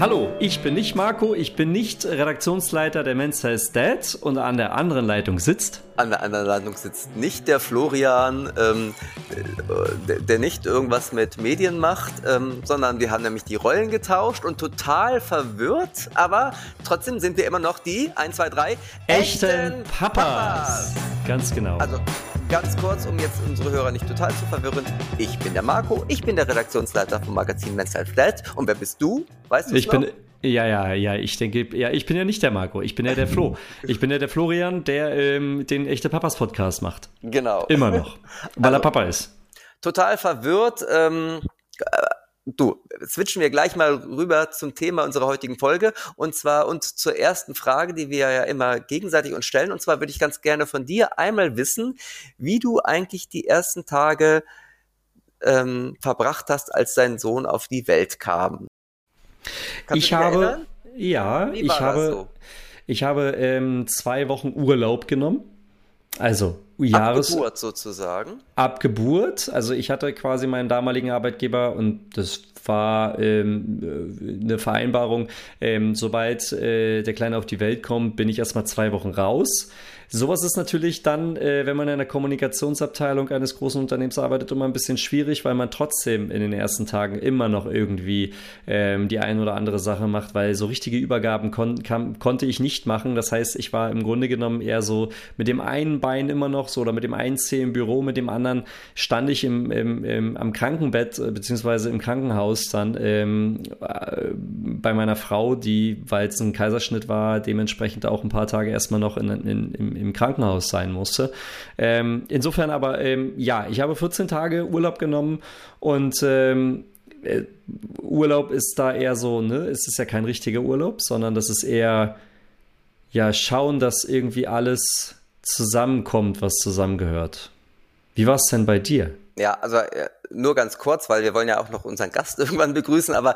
Hallo, ich bin nicht Marco, ich bin nicht Redaktionsleiter der Men's Health Dad und an der anderen Leitung sitzt. An der anderen Leitung sitzt nicht der Florian, ähm, der, der, nicht irgendwas mit Medien macht, ähm, sondern wir haben nämlich die Rollen getauscht und total verwirrt, aber trotzdem sind wir immer noch die 1, 2, 3 echten, echten Papas. Papas. Ganz genau. Also ganz kurz, um jetzt unsere Hörer nicht total zu verwirren. Ich bin der Marco, ich bin der Redaktionsleiter vom Magazin Men's Health Dad und wer bist du? Weißt du Ich noch? bin ja, ja, ja, ich denke, ja, ich bin ja nicht der Marco, ich bin ja der Flo. Ich bin ja der Florian, der ähm, den echte Papas Podcast macht. Genau. Immer noch, weil also, er Papa ist. Total verwirrt. Ähm, äh, du, switchen wir gleich mal rüber zum Thema unserer heutigen Folge und zwar und zur ersten Frage, die wir ja immer gegenseitig uns stellen. Und zwar würde ich ganz gerne von dir einmal wissen, wie du eigentlich die ersten Tage ähm, verbracht hast, als dein Sohn auf die Welt kam. Kannst ich habe, erinnern? ja, ich habe, so? ich habe ähm, zwei Wochen Urlaub genommen. Also Jahres. Ab Geburt sozusagen. Ab Geburt. Also ich hatte quasi meinen damaligen Arbeitgeber und das war ähm, äh, eine Vereinbarung. Ähm, sobald äh, der Kleine auf die Welt kommt, bin ich erstmal zwei Wochen raus. Sowas ist natürlich dann, äh, wenn man in einer Kommunikationsabteilung eines großen Unternehmens arbeitet, immer ein bisschen schwierig, weil man trotzdem in den ersten Tagen immer noch irgendwie ähm, die ein oder andere Sache macht, weil so richtige Übergaben kon kam, konnte ich nicht machen. Das heißt, ich war im Grunde genommen eher so mit dem einen Bein immer noch so oder mit dem einen Zeh im Büro, mit dem anderen stand ich im, im, im am Krankenbett äh, beziehungsweise im Krankenhaus dann ähm, äh, bei meiner Frau, die, weil es ein Kaiserschnitt war, dementsprechend auch ein paar Tage erstmal noch in, in, in im Krankenhaus sein musste. Ähm, insofern aber, ähm, ja, ich habe 14 Tage Urlaub genommen und ähm, äh, Urlaub ist da eher so, ne, es ist ja kein richtiger Urlaub, sondern das ist eher, ja, schauen, dass irgendwie alles zusammenkommt, was zusammengehört. Wie war es denn bei dir? Ja, also äh, nur ganz kurz, weil wir wollen ja auch noch unseren Gast irgendwann begrüßen, aber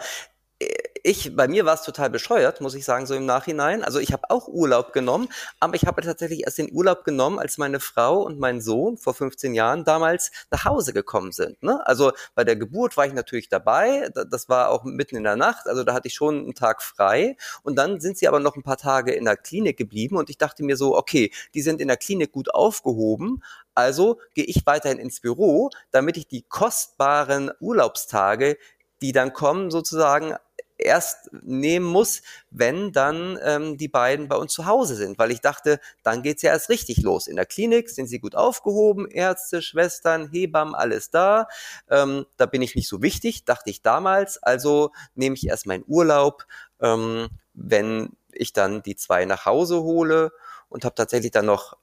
ich, bei mir war es total bescheuert, muss ich sagen, so im Nachhinein. Also ich habe auch Urlaub genommen, aber ich habe tatsächlich erst den Urlaub genommen, als meine Frau und mein Sohn vor 15 Jahren damals nach Hause gekommen sind. Ne? Also bei der Geburt war ich natürlich dabei, das war auch mitten in der Nacht, also da hatte ich schon einen Tag frei. Und dann sind sie aber noch ein paar Tage in der Klinik geblieben und ich dachte mir so, okay, die sind in der Klinik gut aufgehoben, also gehe ich weiterhin ins Büro, damit ich die kostbaren Urlaubstage, die dann kommen, sozusagen erst nehmen muss, wenn dann ähm, die beiden bei uns zu Hause sind, weil ich dachte, dann geht's ja erst richtig los. In der Klinik sind sie gut aufgehoben, Ärzte, Schwestern, Hebammen, alles da. Ähm, da bin ich nicht so wichtig, dachte ich damals. Also nehme ich erst meinen Urlaub, ähm, wenn ich dann die zwei nach Hause hole und habe tatsächlich dann noch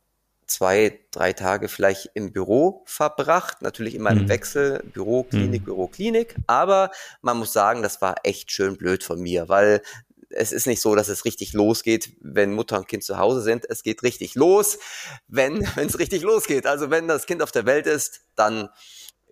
zwei, drei Tage vielleicht im Büro verbracht. Natürlich immer im mhm. Wechsel, Büro, Klinik, mhm. Büro, Klinik. Aber man muss sagen, das war echt schön blöd von mir, weil es ist nicht so, dass es richtig losgeht, wenn Mutter und Kind zu Hause sind. Es geht richtig los, wenn es richtig losgeht. Also wenn das Kind auf der Welt ist, dann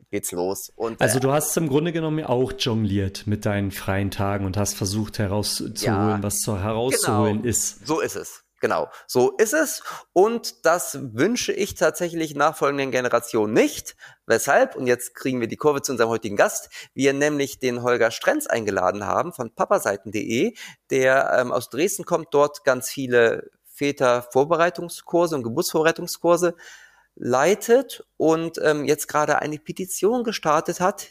geht's los. Und, also du hast im Grunde genommen auch jongliert mit deinen freien Tagen und hast versucht herauszuholen, ja, was zu herauszuholen genau, ist. So ist es. Genau, so ist es. Und das wünsche ich tatsächlich nachfolgenden Generationen nicht. Weshalb, und jetzt kriegen wir die Kurve zu unserem heutigen Gast, wir nämlich den Holger Strenz eingeladen haben von papaseiten.de, der ähm, aus Dresden kommt, dort ganz viele Väter-Vorbereitungskurse und Geburtsvorbereitungskurse leitet und ähm, jetzt gerade eine Petition gestartet hat,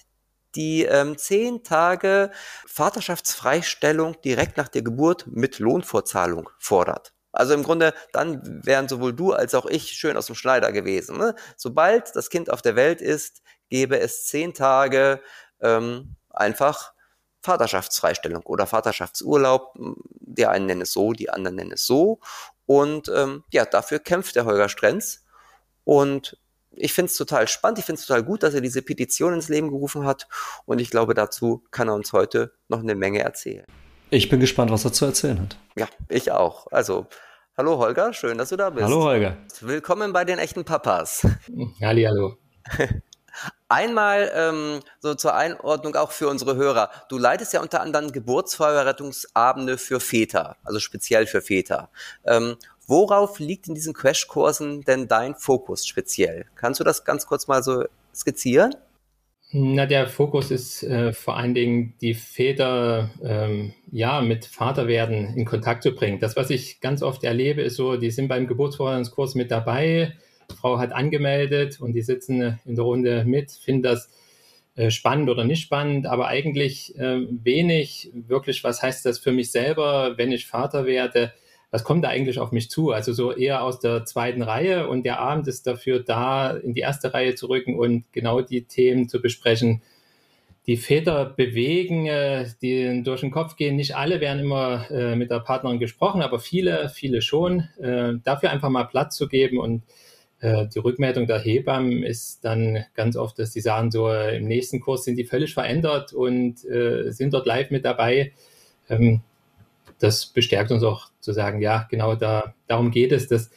die ähm, zehn Tage Vaterschaftsfreistellung direkt nach der Geburt mit Lohnfortzahlung fordert. Also im Grunde, dann wären sowohl du als auch ich schön aus dem Schneider gewesen. Ne? Sobald das Kind auf der Welt ist, gäbe es zehn Tage ähm, einfach Vaterschaftsfreistellung oder Vaterschaftsurlaub. Die einen nennen es so, die anderen nennen es so. Und ähm, ja, dafür kämpft der Holger Strenz. Und ich finde es total spannend, ich finde es total gut, dass er diese Petition ins Leben gerufen hat. Und ich glaube, dazu kann er uns heute noch eine Menge erzählen. Ich bin gespannt, was er zu erzählen hat. Ja, ich auch. Also Hallo Holger, schön, dass du da bist. Hallo Holger. Willkommen bei den echten Papas. Halli, hallo. Einmal ähm, so zur Einordnung auch für unsere Hörer. Du leitest ja unter anderem Geburtsvorbereitungsabende für Väter, also speziell für Väter. Ähm, worauf liegt in diesen Crashkursen denn dein Fokus speziell? Kannst du das ganz kurz mal so skizzieren? Na, der Fokus ist äh, vor allen Dingen, die Väter ähm, ja mit Vaterwerden in Kontakt zu bringen. Das, was ich ganz oft erlebe, ist so, die sind beim Geburtsvorbereitungskurs mit dabei, die Frau hat angemeldet und die sitzen in der Runde mit, finden das äh, spannend oder nicht spannend, aber eigentlich äh, wenig wirklich, was heißt das für mich selber, wenn ich Vater werde, was kommt da eigentlich auf mich zu? Also so eher aus der zweiten Reihe und der Abend ist dafür da, in die erste Reihe zu rücken und genau die Themen zu besprechen, die Väter bewegen, äh, die durch den Kopf gehen. Nicht alle werden immer äh, mit der Partnerin gesprochen, aber viele, viele schon. Äh, dafür einfach mal Platz zu geben und die Rückmeldung der Hebammen ist dann ganz oft, dass sie sagen, so im nächsten Kurs sind die völlig verändert und sind dort live mit dabei. Das bestärkt uns auch zu sagen, ja, genau da, darum geht es, dass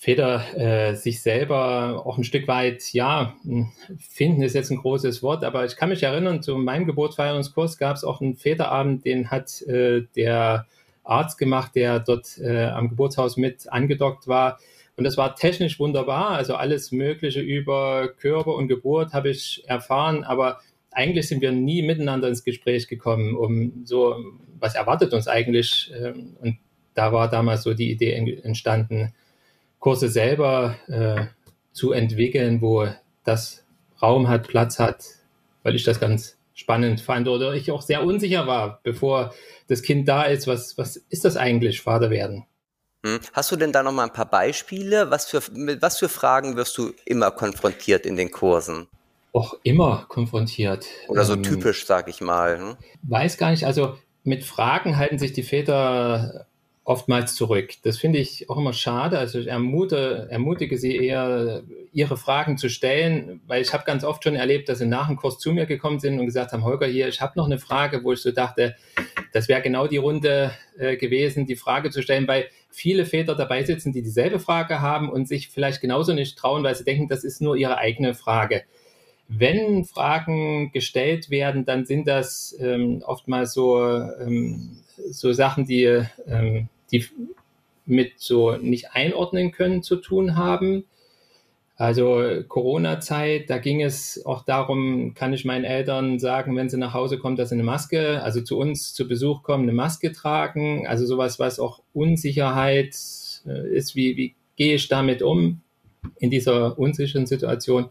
Väter äh, sich selber auch ein Stück weit, ja, hm, finden ist jetzt ein großes Wort, aber ich kann mich erinnern, zu meinem Geburtsfeierungskurs gab es auch einen Väterabend, den hat äh, der Arzt gemacht, der dort äh, am Geburtshaus mit angedockt war. Und das war technisch wunderbar, also alles Mögliche über Körper und Geburt habe ich erfahren, aber eigentlich sind wir nie miteinander ins Gespräch gekommen, um so, was erwartet uns eigentlich? Ähm, und da war damals so die Idee entstanden, Kurse selber äh, zu entwickeln, wo das Raum hat, Platz hat, weil ich das ganz spannend fand oder ich auch sehr unsicher war, bevor das Kind da ist. Was, was ist das eigentlich, Vater werden? Hm. Hast du denn da noch mal ein paar Beispiele? Was für, mit was für Fragen wirst du immer konfrontiert in den Kursen? Auch immer konfrontiert. Oder so ähm, typisch, sag ich mal. Hm? Weiß gar nicht. Also mit Fragen halten sich die Väter oftmals zurück. Das finde ich auch immer schade. Also ich ermute, ermutige sie eher, ihre Fragen zu stellen, weil ich habe ganz oft schon erlebt, dass sie nach dem Kurs zu mir gekommen sind und gesagt haben, Holger, hier, ich habe noch eine Frage, wo ich so dachte, das wäre genau die Runde äh, gewesen, die Frage zu stellen, weil viele Väter dabei sitzen, die dieselbe Frage haben und sich vielleicht genauso nicht trauen, weil sie denken, das ist nur ihre eigene Frage. Wenn Fragen gestellt werden, dann sind das ähm, oftmals so, ähm, so Sachen, die, ähm, die mit so nicht einordnen können zu tun haben. Also Corona-Zeit, da ging es auch darum, kann ich meinen Eltern sagen, wenn sie nach Hause kommen, dass sie eine Maske, also zu uns zu Besuch kommen, eine Maske tragen. Also sowas, was auch Unsicherheit äh, ist, wie, wie gehe ich damit um in dieser unsicheren Situation.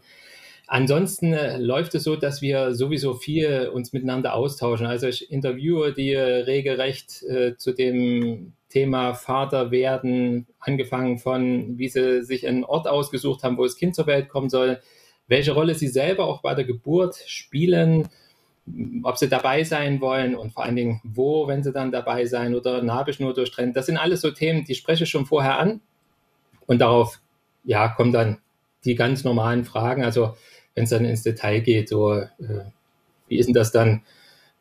Ansonsten äh, läuft es so, dass wir sowieso viel uns miteinander austauschen. Also ich interviewe die äh, regelrecht äh, zu dem Thema Vater werden, angefangen von, wie sie sich einen Ort ausgesucht haben, wo das Kind zur Welt kommen soll, welche Rolle sie selber auch bei der Geburt spielen, ob sie dabei sein wollen und vor allen Dingen wo, wenn sie dann dabei sein oder Nabelschnur durchtrennen. Das sind alles so Themen, die spreche ich schon vorher an und darauf ja, kommen dann die ganz normalen Fragen. Also wenn es dann ins Detail geht, so äh, wie ist denn das dann,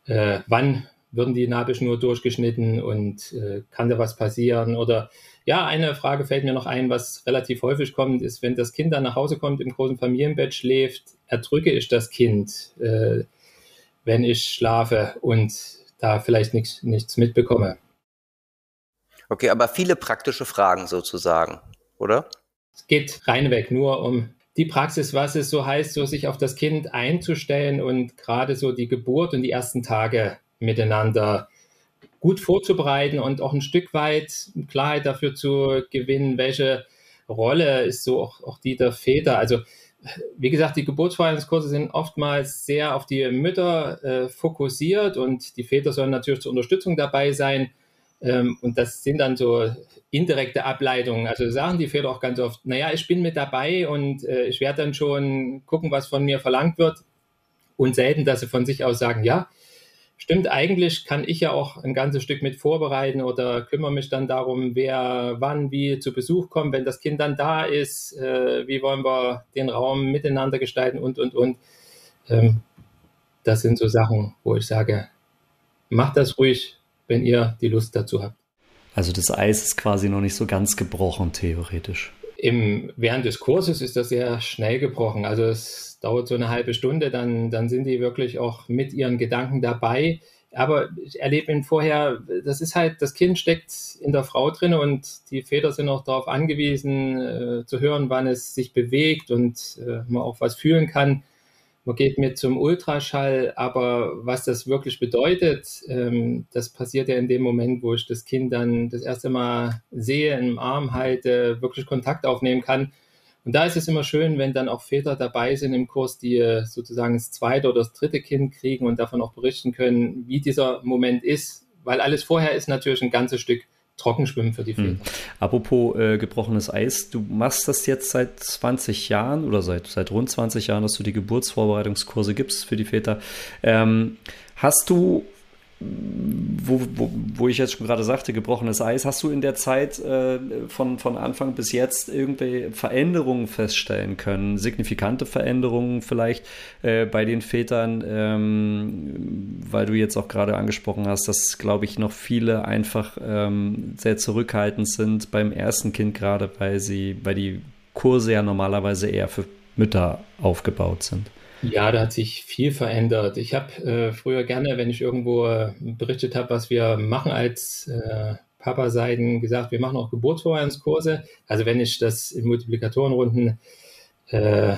äh, wann würden die Nabelschnur durchgeschnitten und äh, kann da was passieren? Oder ja, eine Frage fällt mir noch ein, was relativ häufig kommt, ist, wenn das Kind dann nach Hause kommt, im großen Familienbett schläft, erdrücke ich das Kind, äh, wenn ich schlafe und da vielleicht nichts, nichts mitbekomme. Okay, aber viele praktische Fragen sozusagen, oder? Es geht reinweg nur um die Praxis, was es so heißt, so sich auf das Kind einzustellen und gerade so die Geburt und die ersten Tage miteinander gut vorzubereiten und auch ein Stück weit Klarheit dafür zu gewinnen, welche Rolle ist so auch, auch die der Väter. Also wie gesagt, die Geburtsvorbereitungskurse sind oftmals sehr auf die Mütter äh, fokussiert und die Väter sollen natürlich zur Unterstützung dabei sein. Ähm, und das sind dann so indirekte Ableitungen. Also sagen die Väter auch ganz oft, naja, ich bin mit dabei und äh, ich werde dann schon gucken, was von mir verlangt wird. Und selten, dass sie von sich aus sagen, ja, stimmt, eigentlich kann ich ja auch ein ganzes Stück mit vorbereiten oder kümmere mich dann darum, wer wann wie zu Besuch kommt, wenn das Kind dann da ist, äh, wie wollen wir den Raum miteinander gestalten und, und, und. Ähm, das sind so Sachen, wo ich sage, macht das ruhig, wenn ihr die Lust dazu habt. Also das Eis ist quasi noch nicht so ganz gebrochen, theoretisch. Im, während des Kurses ist das sehr schnell gebrochen. Also es dauert so eine halbe Stunde, dann, dann sind die wirklich auch mit ihren Gedanken dabei. Aber ich erlebe ihn vorher, das ist halt, das Kind steckt in der Frau drin und die Väter sind auch darauf angewiesen, äh, zu hören, wann es sich bewegt und äh, man auch was fühlen kann man geht mit zum Ultraschall, aber was das wirklich bedeutet, ähm, das passiert ja in dem Moment, wo ich das Kind dann das erste Mal sehe, im Arm halte, wirklich Kontakt aufnehmen kann. Und da ist es immer schön, wenn dann auch Väter dabei sind im Kurs, die sozusagen das zweite oder das dritte Kind kriegen und davon auch berichten können, wie dieser Moment ist, weil alles vorher ist natürlich ein ganzes Stück Trockenschwimmen für die Väter. Hm. Apropos äh, gebrochenes Eis, du machst das jetzt seit 20 Jahren oder seit, seit rund 20 Jahren, dass du die Geburtsvorbereitungskurse gibst für die Väter. Ähm, hast du wo, wo, wo ich jetzt schon gerade sagte, gebrochenes Eis, hast du in der Zeit äh, von, von Anfang bis jetzt irgendwelche Veränderungen feststellen können? Signifikante Veränderungen vielleicht äh, bei den Vätern, ähm, weil du jetzt auch gerade angesprochen hast, dass, glaube ich, noch viele einfach ähm, sehr zurückhaltend sind beim ersten Kind, gerade weil sie, weil die Kurse ja normalerweise eher für Mütter aufgebaut sind. Ja, da hat sich viel verändert. Ich habe äh, früher gerne, wenn ich irgendwo äh, berichtet habe, was wir machen als äh, Papa-Seiten, gesagt, wir machen auch Geburtsvorbereitungskurse. Also wenn ich das in Multiplikatorenrunden äh,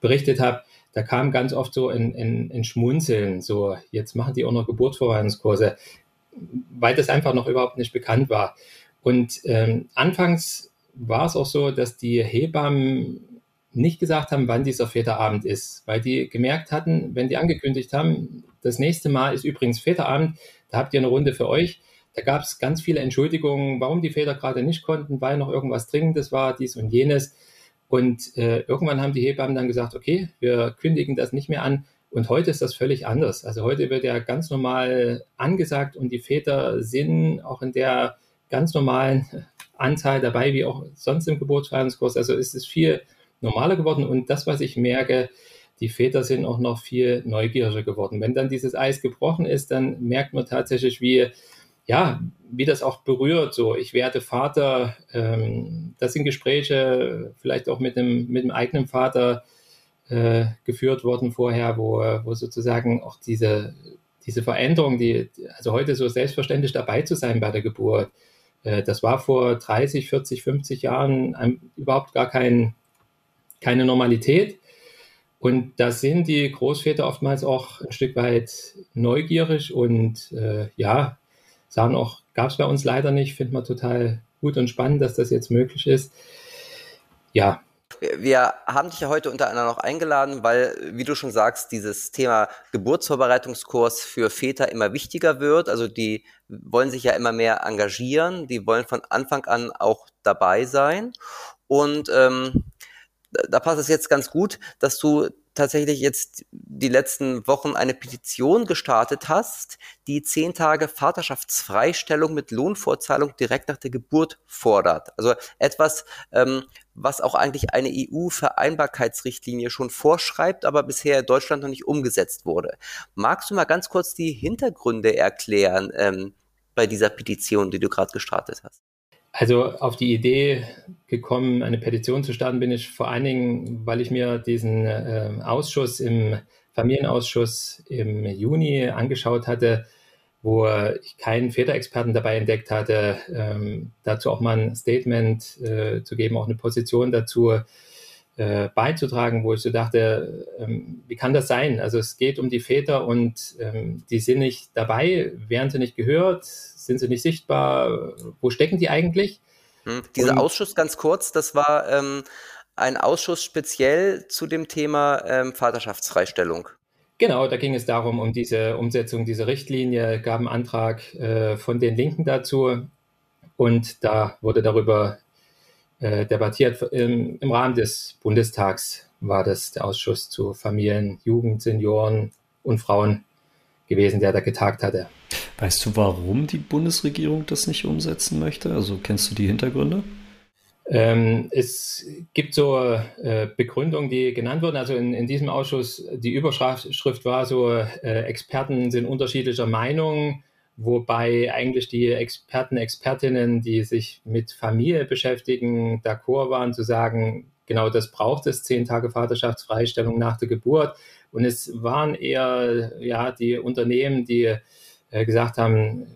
berichtet habe, da kam ganz oft so ein, ein, ein Schmunzeln, so jetzt machen die auch noch Geburtsvorbereitungskurse, weil das einfach noch überhaupt nicht bekannt war. Und ähm, anfangs war es auch so, dass die Hebammen nicht gesagt haben, wann dieser Väterabend ist, weil die gemerkt hatten, wenn die angekündigt haben, das nächste Mal ist übrigens Väterabend, da habt ihr eine Runde für euch. Da gab es ganz viele Entschuldigungen, warum die Väter gerade nicht konnten, weil noch irgendwas Dringendes war, dies und jenes. Und äh, irgendwann haben die Hebammen dann gesagt, okay, wir kündigen das nicht mehr an. Und heute ist das völlig anders. Also heute wird ja ganz normal angesagt und die Väter sind auch in der ganz normalen Anzahl dabei, wie auch sonst im Geburtsfeierungskurs. Also ist es viel normaler geworden. Und das, was ich merke, die Väter sind auch noch viel neugieriger geworden. Wenn dann dieses Eis gebrochen ist, dann merkt man tatsächlich, wie, ja, wie das auch berührt. So, ich werde Vater. Ähm, das sind Gespräche, vielleicht auch mit dem, mit dem eigenen Vater äh, geführt worden vorher, wo, wo sozusagen auch diese, diese Veränderung, die, also heute so selbstverständlich dabei zu sein bei der Geburt, äh, das war vor 30, 40, 50 Jahren überhaupt gar kein keine Normalität. Und da sind die Großväter oftmals auch ein Stück weit neugierig und äh, ja, sagen auch, gab es bei uns leider nicht, finden wir total gut und spannend, dass das jetzt möglich ist. Ja. Wir haben dich ja heute unter anderem noch eingeladen, weil, wie du schon sagst, dieses Thema Geburtsvorbereitungskurs für Väter immer wichtiger wird. Also die wollen sich ja immer mehr engagieren, die wollen von Anfang an auch dabei sein. Und ähm, da passt es jetzt ganz gut, dass du tatsächlich jetzt die letzten Wochen eine Petition gestartet hast, die zehn Tage Vaterschaftsfreistellung mit Lohnfortzahlung direkt nach der Geburt fordert. Also etwas, ähm, was auch eigentlich eine EU-Vereinbarkeitsrichtlinie schon vorschreibt, aber bisher in Deutschland noch nicht umgesetzt wurde. Magst du mal ganz kurz die Hintergründe erklären ähm, bei dieser Petition, die du gerade gestartet hast? Also auf die Idee gekommen, eine Petition zu starten, bin ich vor allen Dingen, weil ich mir diesen äh, Ausschuss im Familienausschuss im Juni angeschaut hatte, wo ich keinen Väterexperten dabei entdeckt hatte, ähm, dazu auch mal ein Statement äh, zu geben, auch eine Position dazu äh, beizutragen, wo ich so dachte, ähm, wie kann das sein? Also es geht um die Väter und ähm, die sind nicht dabei, werden sie nicht gehört, sind sie nicht sichtbar? Wo stecken die eigentlich? Hm, dieser Und, Ausschuss, ganz kurz, das war ähm, ein Ausschuss speziell zu dem Thema ähm, Vaterschaftsfreistellung. Genau, da ging es darum, um diese Umsetzung dieser Richtlinie, gab einen Antrag äh, von den Linken dazu und da wurde darüber äh, debattiert. Im, Im Rahmen des Bundestags war das der Ausschuss zu Familien, Jugend, Senioren und Frauen gewesen, der da getagt hatte. Weißt du, warum die Bundesregierung das nicht umsetzen möchte? Also kennst du die Hintergründe? Ähm, es gibt so äh, Begründungen, die genannt wurden. Also in, in, diesem Ausschuss, die Überschrift war so, äh, Experten sind unterschiedlicher Meinung, wobei eigentlich die Experten, Expertinnen, die sich mit Familie beschäftigen, d'accord waren zu sagen, genau das braucht es, zehn Tage Vaterschaftsfreistellung nach der Geburt. Und es waren eher ja, die Unternehmen, die äh, gesagt haben,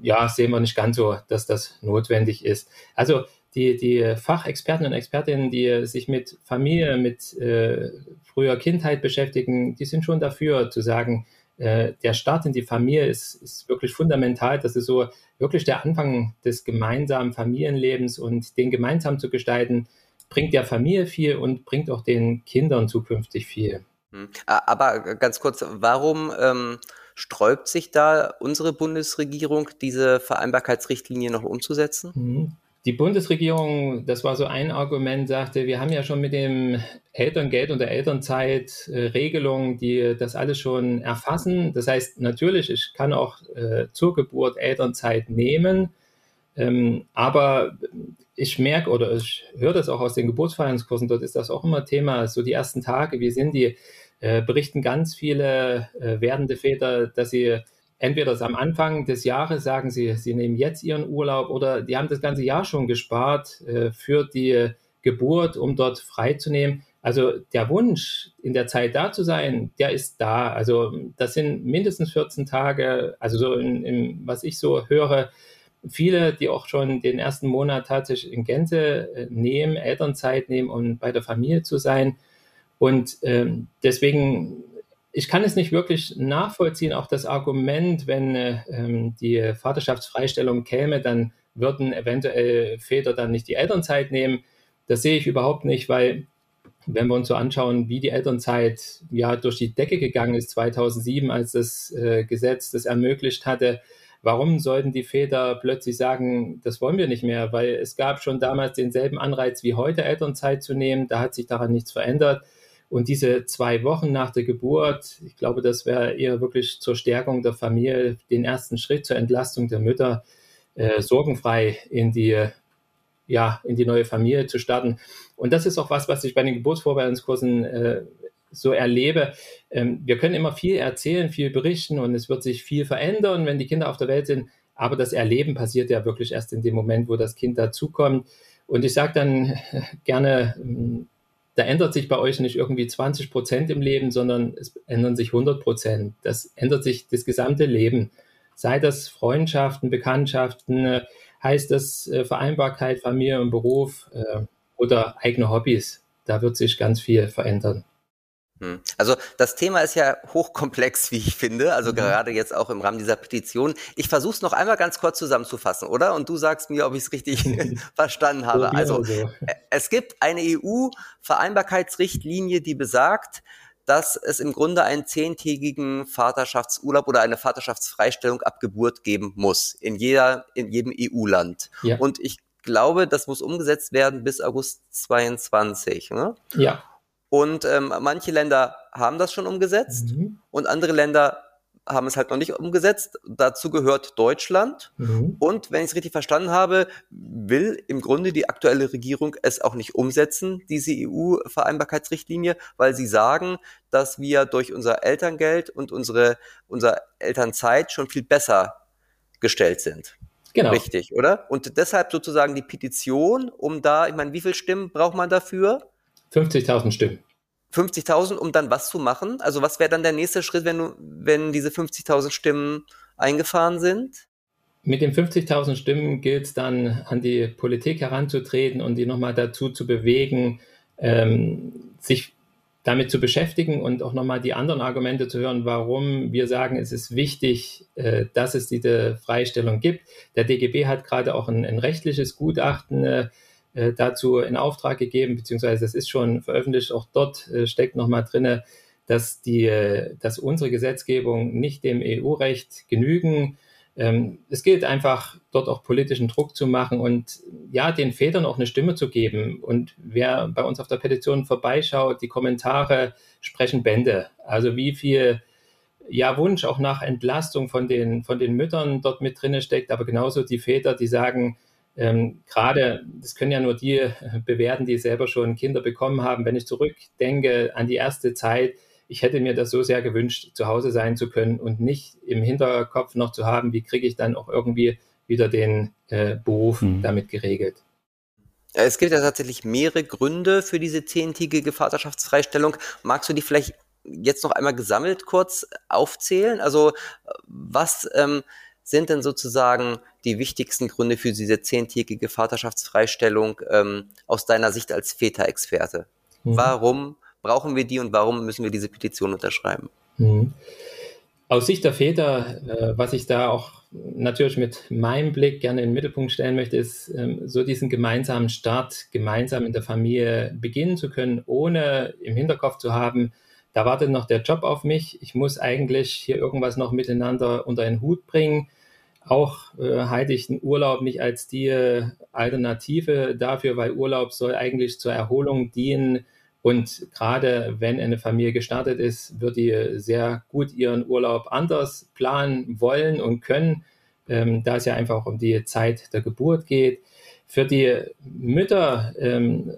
ja, sehen wir nicht ganz so, dass das notwendig ist. Also die, die Fachexperten und Expertinnen, die sich mit Familie, mit äh, früher Kindheit beschäftigen, die sind schon dafür zu sagen, äh, der Start in die Familie ist, ist wirklich fundamental. Das ist so wirklich der Anfang des gemeinsamen Familienlebens und den gemeinsam zu gestalten, bringt der Familie viel und bringt auch den Kindern zukünftig viel. Hm. Aber ganz kurz, warum ähm, sträubt sich da unsere Bundesregierung, diese Vereinbarkeitsrichtlinie noch umzusetzen? Mhm. Die Bundesregierung, das war so ein Argument, sagte, wir haben ja schon mit dem Elterngeld und der Elternzeit äh, Regelungen, die das alles schon erfassen. Das heißt, natürlich, ich kann auch äh, zur Geburt Elternzeit nehmen, ähm, aber ich merke oder ich höre das auch aus den Geburtsfeierungskursen, dort ist das auch immer Thema, so die ersten Tage, wie sind die, äh, berichten ganz viele äh, werdende Väter, dass sie entweder am Anfang des Jahres sagen sie, sie nehmen jetzt ihren Urlaub oder die haben das ganze Jahr schon gespart äh, für die Geburt, um dort frei zu nehmen. Also der Wunsch, in der Zeit da zu sein, der ist da. Also das sind mindestens 14 Tage, also so in, in, was ich so höre, viele, die auch schon den ersten Monat tatsächlich in Gänze äh, nehmen, Elternzeit nehmen, um bei der Familie zu sein. Und ähm, deswegen ich kann es nicht wirklich nachvollziehen, auch das Argument, wenn äh, ähm, die Vaterschaftsfreistellung käme, dann würden eventuell Väter dann nicht die Elternzeit nehmen. Das sehe ich überhaupt nicht, weil wenn wir uns so anschauen, wie die Elternzeit ja durch die Decke gegangen ist 2007, als das äh, Gesetz das ermöglicht hatte, warum sollten die Väter plötzlich sagen, das wollen wir nicht mehr? Weil es gab schon damals denselben Anreiz wie heute Elternzeit zu nehmen, da hat sich daran nichts verändert. Und diese zwei Wochen nach der Geburt, ich glaube, das wäre eher wirklich zur Stärkung der Familie, den ersten Schritt zur Entlastung der Mütter, äh, sorgenfrei in die, ja, in die neue Familie zu starten. Und das ist auch was, was ich bei den Geburtsvorbereitungskursen äh, so erlebe. Ähm, wir können immer viel erzählen, viel berichten und es wird sich viel verändern, wenn die Kinder auf der Welt sind. Aber das Erleben passiert ja wirklich erst in dem Moment, wo das Kind dazukommt. Und ich sage dann gerne, da ändert sich bei euch nicht irgendwie 20 Prozent im Leben, sondern es ändern sich 100 Prozent. Das ändert sich das gesamte Leben. Sei das Freundschaften, Bekanntschaften, äh, heißt das äh, Vereinbarkeit, Familie und Beruf äh, oder eigene Hobbys. Da wird sich ganz viel verändern. Hm. Also das Thema ist ja hochkomplex, wie ich finde, also mhm. gerade jetzt auch im Rahmen dieser Petition. Ich versuche es noch einmal ganz kurz zusammenzufassen, oder? Und du sagst mir, ob ich es richtig verstanden habe. Also äh, es gibt eine EU-Vereinbarkeitsrichtlinie, die besagt, dass es im Grunde einen zehntägigen Vaterschaftsurlaub oder eine Vaterschaftsfreistellung ab Geburt geben muss in jeder in jedem EU-Land. Ja. Und ich glaube, das muss umgesetzt werden bis August 22. Ne? Ja. Und ähm, manche Länder haben das schon umgesetzt mhm. und andere Länder haben es halt noch nicht umgesetzt. Dazu gehört Deutschland. Mhm. Und wenn ich es richtig verstanden habe, will im Grunde die aktuelle Regierung es auch nicht umsetzen, diese EU-Vereinbarkeitsrichtlinie, weil sie sagen, dass wir durch unser Elterngeld und unsere, unsere Elternzeit schon viel besser gestellt sind. Genau. Richtig, oder? Und deshalb sozusagen die Petition, um da, ich meine, wie viele Stimmen braucht man dafür? 50.000 Stimmen. 50.000, um dann was zu machen? Also was wäre dann der nächste Schritt, wenn, du, wenn diese 50.000 Stimmen eingefahren sind? Mit den 50.000 Stimmen gilt es dann, an die Politik heranzutreten und die nochmal dazu zu bewegen, ähm, sich damit zu beschäftigen und auch nochmal die anderen Argumente zu hören, warum wir sagen, es ist wichtig, äh, dass es diese Freistellung gibt. Der DGB hat gerade auch ein, ein rechtliches Gutachten äh, äh, dazu in Auftrag gegeben, beziehungsweise es ist schon veröffentlicht, auch dort äh, steckt nochmal drin, dass, äh, dass unsere Gesetzgebung nicht dem EU-Recht genügen. Ähm, es gilt einfach, dort auch politischen Druck zu machen und ja, den Vätern auch eine Stimme zu geben. Und wer bei uns auf der Petition vorbeischaut, die Kommentare sprechen Bände. Also wie viel ja, Wunsch auch nach Entlastung von den, von den Müttern dort mit drinne steckt, aber genauso die Väter, die sagen, ähm, gerade, das können ja nur die äh, bewerten, die selber schon Kinder bekommen haben. Wenn ich zurückdenke an die erste Zeit, ich hätte mir das so sehr gewünscht, zu Hause sein zu können und nicht im Hinterkopf noch zu haben, wie kriege ich dann auch irgendwie wieder den äh, Beruf mhm. damit geregelt. Es gibt ja tatsächlich mehrere Gründe für diese zehntägige Vaterschaftsfreistellung. Magst du die vielleicht jetzt noch einmal gesammelt kurz aufzählen? Also was ähm, sind denn sozusagen die wichtigsten Gründe für diese zehntägige Vaterschaftsfreistellung ähm, aus deiner Sicht als Väterexperte? Mhm. Warum brauchen wir die und warum müssen wir diese Petition unterschreiben? Mhm. Aus Sicht der Väter, äh, was ich da auch natürlich mit meinem Blick gerne in den Mittelpunkt stellen möchte, ist ähm, so diesen gemeinsamen Start, gemeinsam in der Familie beginnen zu können, ohne im Hinterkopf zu haben, da wartet noch der Job auf mich. Ich muss eigentlich hier irgendwas noch miteinander unter den Hut bringen. Auch äh, halte ich den Urlaub nicht als die Alternative dafür, weil Urlaub soll eigentlich zur Erholung dienen. Und gerade wenn eine Familie gestartet ist, wird die sehr gut ihren Urlaub anders planen wollen und können, ähm, da es ja einfach um die Zeit der Geburt geht. Für die Mütter ähm,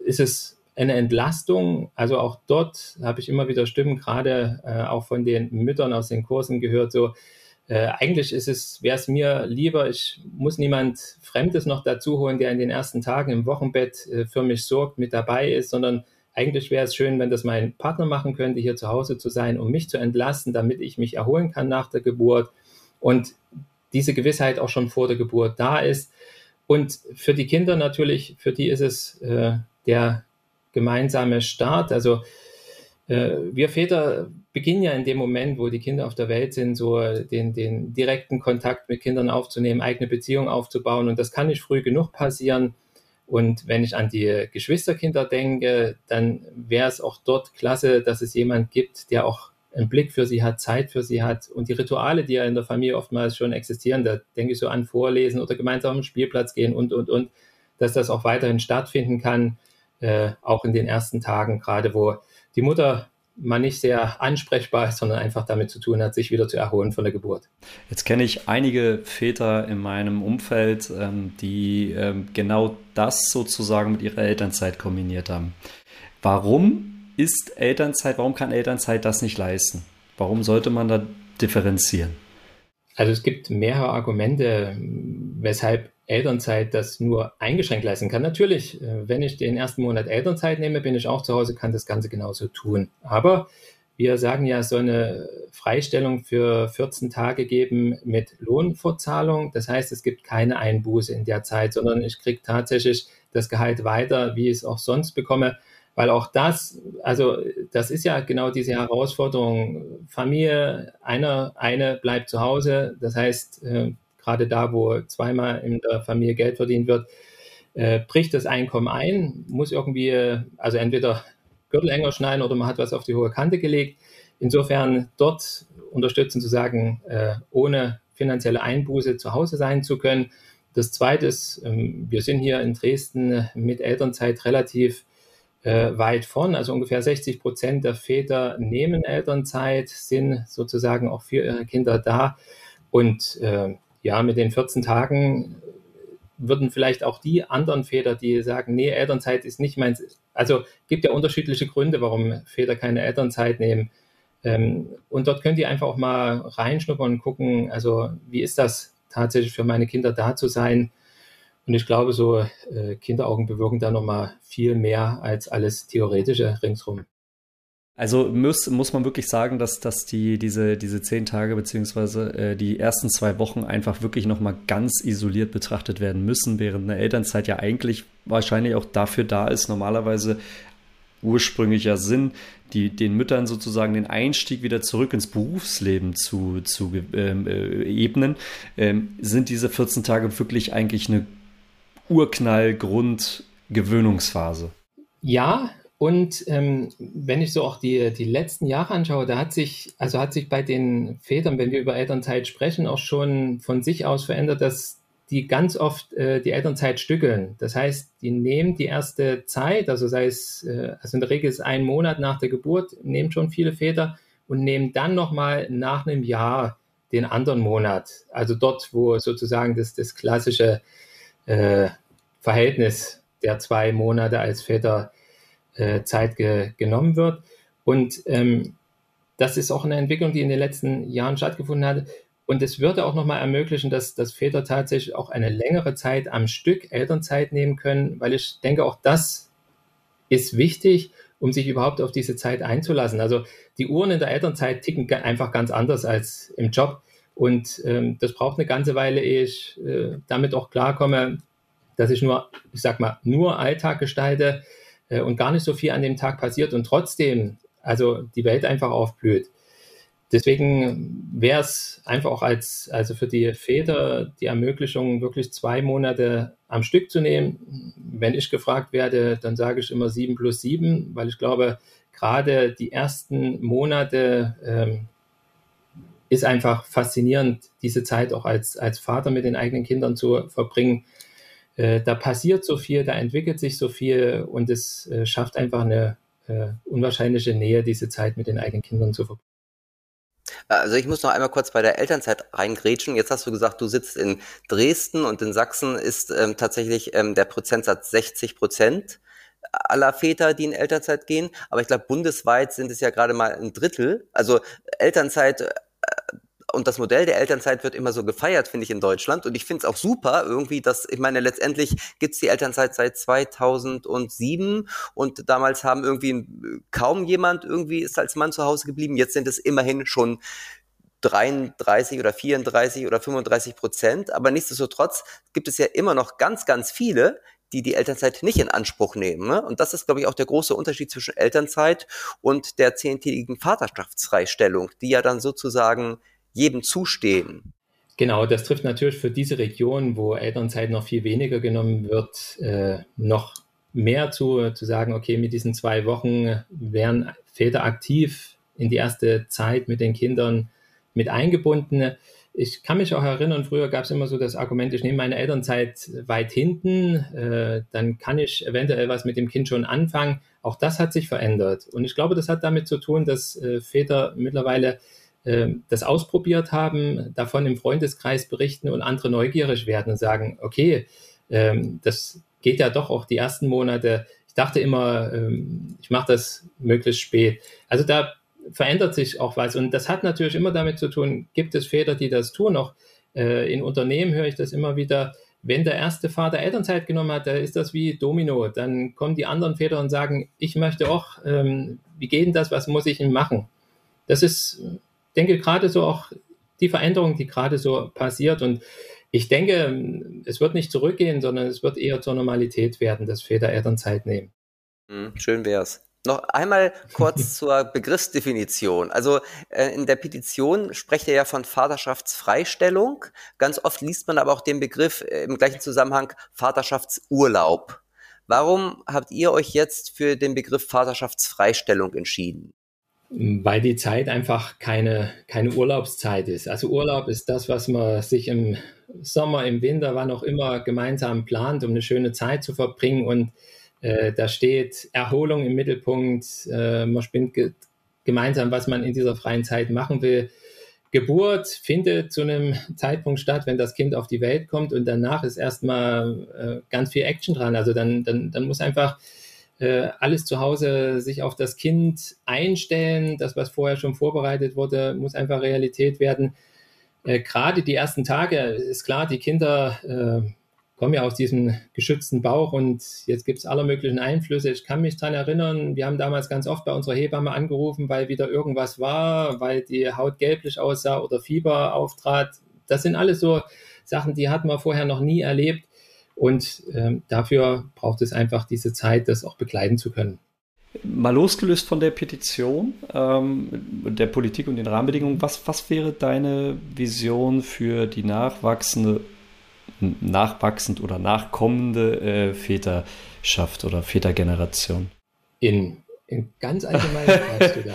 ist es eine Entlastung. Also auch dort habe ich immer wieder Stimmen, gerade äh, auch von den Müttern aus den Kursen gehört, so äh, eigentlich ist es, wäre es mir lieber, ich muss niemand Fremdes noch dazu holen, der in den ersten Tagen im Wochenbett äh, für mich sorgt, mit dabei ist, sondern eigentlich wäre es schön, wenn das mein Partner machen könnte, hier zu Hause zu sein, um mich zu entlasten, damit ich mich erholen kann nach der Geburt und diese Gewissheit auch schon vor der Geburt da ist. Und für die Kinder natürlich, für die ist es äh, der gemeinsame Start. Also äh, wir Väter beginnen ja in dem Moment, wo die Kinder auf der Welt sind, so den, den direkten Kontakt mit Kindern aufzunehmen, eigene Beziehungen aufzubauen. Und das kann nicht früh genug passieren. Und wenn ich an die Geschwisterkinder denke, dann wäre es auch dort klasse, dass es jemand gibt, der auch einen Blick für sie hat, Zeit für sie hat und die Rituale, die ja in der Familie oftmals schon existieren, da denke ich so an Vorlesen oder gemeinsam am Spielplatz gehen und, und, und, dass das auch weiterhin stattfinden kann äh, auch in den ersten Tagen, gerade wo die Mutter man nicht sehr ansprechbar ist, sondern einfach damit zu tun hat, sich wieder zu erholen von der Geburt. Jetzt kenne ich einige Väter in meinem Umfeld, ähm, die ähm, genau das sozusagen mit ihrer Elternzeit kombiniert haben. Warum ist Elternzeit, warum kann Elternzeit das nicht leisten? Warum sollte man da differenzieren? Also es gibt mehrere Argumente, weshalb Elternzeit das nur eingeschränkt leisten kann. Natürlich, äh, wenn ich den ersten Monat Elternzeit nehme, bin ich auch zu Hause, kann das Ganze genauso tun. Aber wir sagen ja, es soll eine Freistellung für 14 Tage geben mit Lohnfortzahlung. Das heißt, es gibt keine Einbuße in der Zeit, sondern ich kriege tatsächlich das Gehalt weiter, wie ich es auch sonst bekomme. Weil auch das, also das ist ja genau diese Herausforderung. Familie, einer, eine bleibt zu Hause. Das heißt, äh, gerade da, wo zweimal in der Familie Geld verdient wird, äh, bricht das Einkommen ein, muss irgendwie, also entweder Gürtel enger schneiden oder man hat was auf die hohe Kante gelegt. Insofern dort unterstützen zu sagen, äh, ohne finanzielle Einbuße zu Hause sein zu können. Das Zweite ist, ähm, wir sind hier in Dresden mit Elternzeit relativ äh, weit vorn. Also ungefähr 60 Prozent der Väter nehmen Elternzeit, sind sozusagen auch für ihre Kinder da. Und äh, ja, mit den 14 Tagen würden vielleicht auch die anderen Väter, die sagen, nee, Elternzeit ist nicht meins. Also gibt ja unterschiedliche Gründe, warum Väter keine Elternzeit nehmen. Ähm, und dort könnt ihr einfach auch mal reinschnuppern und gucken, also wie ist das tatsächlich für meine Kinder da zu sein? Und ich glaube, so äh, Kinderaugen bewirken da nochmal viel mehr als alles Theoretische ringsrum. Also muss, muss man wirklich sagen, dass, dass die, diese, diese zehn Tage beziehungsweise äh, die ersten zwei Wochen einfach wirklich nochmal ganz isoliert betrachtet werden müssen, während eine Elternzeit ja eigentlich wahrscheinlich auch dafür da ist, normalerweise ursprünglicher Sinn, die, den Müttern sozusagen den Einstieg wieder zurück ins Berufsleben zu, zu ähm, äh, ebnen, ähm, sind diese 14 Tage wirklich eigentlich eine Urknall-Grund-Gewöhnungsphase. Ja, und ähm, wenn ich so auch die, die letzten Jahre anschaue, da hat sich, also hat sich bei den Vätern, wenn wir über Elternzeit sprechen, auch schon von sich aus verändert, dass die ganz oft äh, die Elternzeit stückeln. Das heißt, die nehmen die erste Zeit, also sei es, äh, also in der Regel ist ein Monat nach der Geburt, nehmen schon viele Väter und nehmen dann nochmal nach einem Jahr den anderen Monat. Also dort, wo sozusagen das, das klassische äh, Verhältnis der zwei Monate als Väter äh, Zeit ge genommen wird. Und ähm, das ist auch eine Entwicklung, die in den letzten Jahren stattgefunden hat. Und es würde auch nochmal ermöglichen, dass, dass Väter tatsächlich auch eine längere Zeit am Stück Elternzeit nehmen können, weil ich denke, auch das ist wichtig, um sich überhaupt auf diese Zeit einzulassen. Also die Uhren in der Elternzeit ticken einfach ganz anders als im Job. Und ähm, das braucht eine ganze Weile, ehe ich äh, damit auch klarkomme, dass ich nur, ich sag mal, nur Alltag gestalte äh, und gar nicht so viel an dem Tag passiert und trotzdem also die Welt einfach aufblüht. Deswegen wäre es einfach auch als, also für die Väter die Ermöglichung, wirklich zwei Monate am Stück zu nehmen. Wenn ich gefragt werde, dann sage ich immer sieben plus sieben, weil ich glaube, gerade die ersten Monate ähm, ist einfach faszinierend, diese Zeit auch als, als Vater mit den eigenen Kindern zu verbringen. Äh, da passiert so viel, da entwickelt sich so viel und es äh, schafft einfach eine äh, unwahrscheinliche Nähe, diese Zeit mit den eigenen Kindern zu verbringen. Also ich muss noch einmal kurz bei der Elternzeit reingrätschen. Jetzt hast du gesagt, du sitzt in Dresden und in Sachsen ist ähm, tatsächlich ähm, der Prozentsatz 60 Prozent aller Väter, die in Elternzeit gehen. Aber ich glaube, bundesweit sind es ja gerade mal ein Drittel. Also Elternzeit und das Modell der Elternzeit wird immer so gefeiert, finde ich, in Deutschland. Und ich finde es auch super, irgendwie, dass, ich meine, letztendlich gibt's die Elternzeit seit 2007 und damals haben irgendwie kaum jemand irgendwie ist als Mann zu Hause geblieben. Jetzt sind es immerhin schon 33 oder 34 oder 35 Prozent. Aber nichtsdestotrotz gibt es ja immer noch ganz, ganz viele, die die Elternzeit nicht in Anspruch nehmen. Ne? Und das ist, glaube ich, auch der große Unterschied zwischen Elternzeit und der zehntägigen Vaterschaftsfreistellung, die ja dann sozusagen jedem zustehen. Genau, das trifft natürlich für diese Region, wo Elternzeit noch viel weniger genommen wird, äh, noch mehr zu, zu sagen, okay, mit diesen zwei Wochen werden Väter aktiv in die erste Zeit mit den Kindern mit eingebunden. Ich kann mich auch erinnern, früher gab es immer so das Argument, ich nehme meine Elternzeit weit hinten, äh, dann kann ich eventuell was mit dem Kind schon anfangen. Auch das hat sich verändert. Und ich glaube, das hat damit zu tun, dass äh, Väter mittlerweile das ausprobiert haben, davon im Freundeskreis berichten und andere neugierig werden und sagen, okay, ähm, das geht ja doch auch die ersten Monate. Ich dachte immer, ähm, ich mache das möglichst spät. Also da verändert sich auch was. Und das hat natürlich immer damit zu tun, gibt es Väter, die das tun. Auch äh, in Unternehmen höre ich das immer wieder. Wenn der erste Vater Elternzeit genommen hat, da ist das wie Domino. Dann kommen die anderen Väter und sagen, ich möchte auch, ähm, wie geht denn das, was muss ich denn machen? Das ist denke gerade so auch die Veränderung, die gerade so passiert und ich denke, es wird nicht zurückgehen, sondern es wird eher zur Normalität werden, dass Väter Elternzeit nehmen. Hm, schön wär's. Noch einmal kurz zur Begriffsdefinition. Also äh, in der Petition spricht er ja von Vaterschaftsfreistellung. Ganz oft liest man aber auch den Begriff äh, im gleichen Zusammenhang Vaterschaftsurlaub. Warum habt ihr euch jetzt für den Begriff Vaterschaftsfreistellung entschieden? Weil die Zeit einfach keine, keine Urlaubszeit ist. Also Urlaub ist das, was man sich im Sommer, im Winter, wann auch immer gemeinsam plant, um eine schöne Zeit zu verbringen. Und äh, da steht Erholung im Mittelpunkt. Äh, man spinnt ge gemeinsam, was man in dieser freien Zeit machen will. Geburt findet zu einem Zeitpunkt statt, wenn das Kind auf die Welt kommt und danach ist erstmal äh, ganz viel Action dran. Also dann, dann, dann muss einfach äh, alles zu Hause sich auf das Kind einstellen. Das, was vorher schon vorbereitet wurde, muss einfach Realität werden. Äh, Gerade die ersten Tage ist klar, die Kinder äh, kommen ja aus diesem geschützten Bauch und jetzt gibt es aller möglichen Einflüsse. Ich kann mich daran erinnern, wir haben damals ganz oft bei unserer Hebamme angerufen, weil wieder irgendwas war, weil die Haut gelblich aussah oder Fieber auftrat. Das sind alles so Sachen, die hat man vorher noch nie erlebt. Und ähm, dafür braucht es einfach diese Zeit, das auch begleiten zu können. Mal losgelöst von der Petition, ähm, der Politik und den Rahmenbedingungen, was, was wäre deine Vision für die nachwachsende, nachwachsend oder nachkommende äh, Väterschaft oder Vätergeneration? In, in ganz allgemein fragst du da.